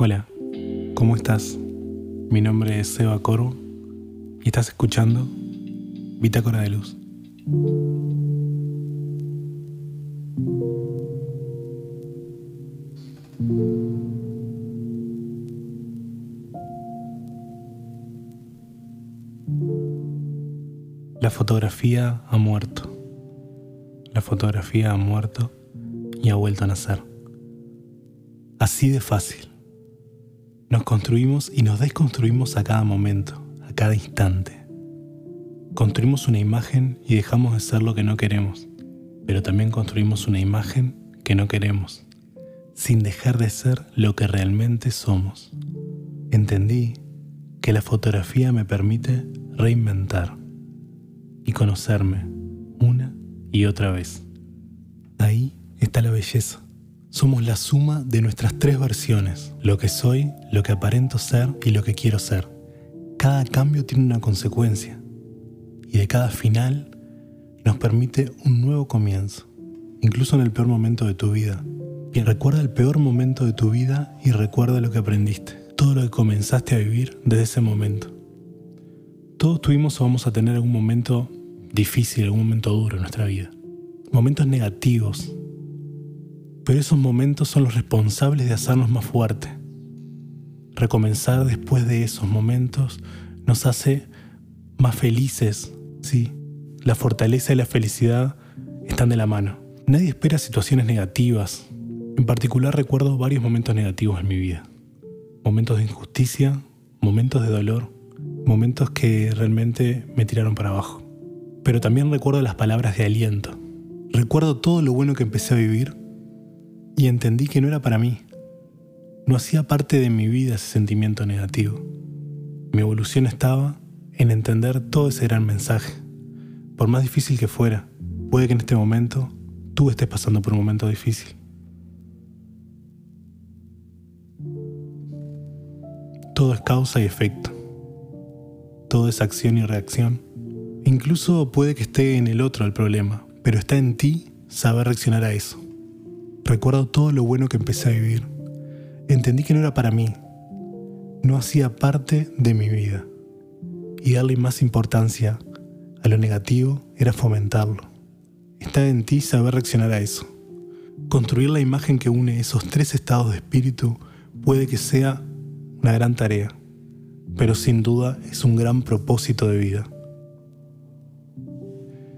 Hola, ¿cómo estás? Mi nombre es Seba Corvo y estás escuchando Bitácora de Luz. La fotografía ha muerto. La fotografía ha muerto y ha vuelto a nacer. Así de fácil. Nos construimos y nos desconstruimos a cada momento, a cada instante. Construimos una imagen y dejamos de ser lo que no queremos, pero también construimos una imagen que no queremos, sin dejar de ser lo que realmente somos. Entendí que la fotografía me permite reinventar y conocerme una y otra vez. Ahí está la belleza. Somos la suma de nuestras tres versiones, lo que soy, lo que aparento ser y lo que quiero ser. Cada cambio tiene una consecuencia y de cada final nos permite un nuevo comienzo, incluso en el peor momento de tu vida. Y recuerda el peor momento de tu vida y recuerda lo que aprendiste, todo lo que comenzaste a vivir desde ese momento. Todos tuvimos o vamos a tener algún momento difícil, algún momento duro en nuestra vida. Momentos negativos. Pero esos momentos son los responsables de hacernos más fuertes. Recomenzar después de esos momentos nos hace más felices. Sí, la fortaleza y la felicidad están de la mano. Nadie espera situaciones negativas. En particular recuerdo varios momentos negativos en mi vida. Momentos de injusticia, momentos de dolor, momentos que realmente me tiraron para abajo pero también recuerdo las palabras de aliento. Recuerdo todo lo bueno que empecé a vivir y entendí que no era para mí. No hacía parte de mi vida ese sentimiento negativo. Mi evolución estaba en entender todo ese gran mensaje. Por más difícil que fuera, puede que en este momento tú estés pasando por un momento difícil. Todo es causa y efecto. Todo es acción y reacción Incluso puede que esté en el otro el problema, pero está en ti saber reaccionar a eso. Recuerdo todo lo bueno que empecé a vivir. Entendí que no era para mí. No hacía parte de mi vida. Y darle más importancia a lo negativo era fomentarlo. Está en ti saber reaccionar a eso. Construir la imagen que une esos tres estados de espíritu puede que sea una gran tarea, pero sin duda es un gran propósito de vida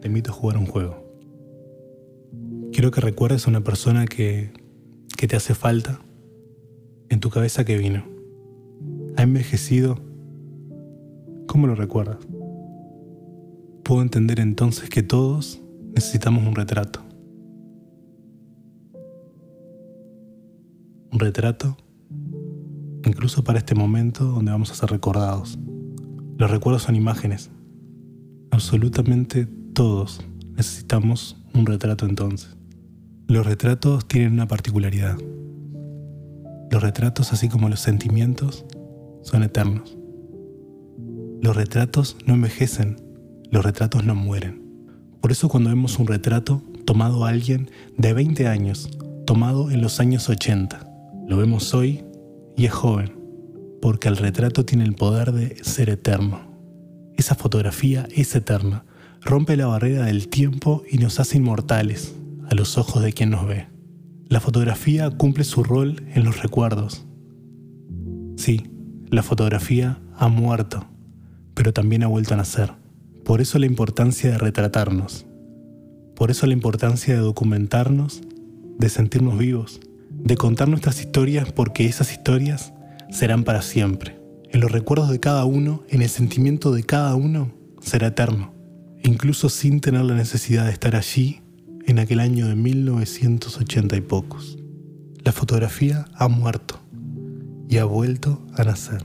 te invito a jugar un juego. Quiero que recuerdes a una persona que, que te hace falta en tu cabeza que vino. Ha envejecido. ¿Cómo lo recuerdas? Puedo entender entonces que todos necesitamos un retrato. Un retrato incluso para este momento donde vamos a ser recordados. Los recuerdos son imágenes. Absolutamente todos necesitamos un retrato entonces. Los retratos tienen una particularidad. Los retratos, así como los sentimientos, son eternos. Los retratos no envejecen, los retratos no mueren. Por eso cuando vemos un retrato tomado a alguien de 20 años, tomado en los años 80, lo vemos hoy y es joven, porque el retrato tiene el poder de ser eterno. Esa fotografía es eterna, rompe la barrera del tiempo y nos hace inmortales a los ojos de quien nos ve. La fotografía cumple su rol en los recuerdos. Sí, la fotografía ha muerto, pero también ha vuelto a nacer. Por eso la importancia de retratarnos. Por eso la importancia de documentarnos, de sentirnos vivos, de contar nuestras historias porque esas historias serán para siempre. En los recuerdos de cada uno, en el sentimiento de cada uno, será eterno incluso sin tener la necesidad de estar allí en aquel año de 1980 y pocos. La fotografía ha muerto y ha vuelto a nacer.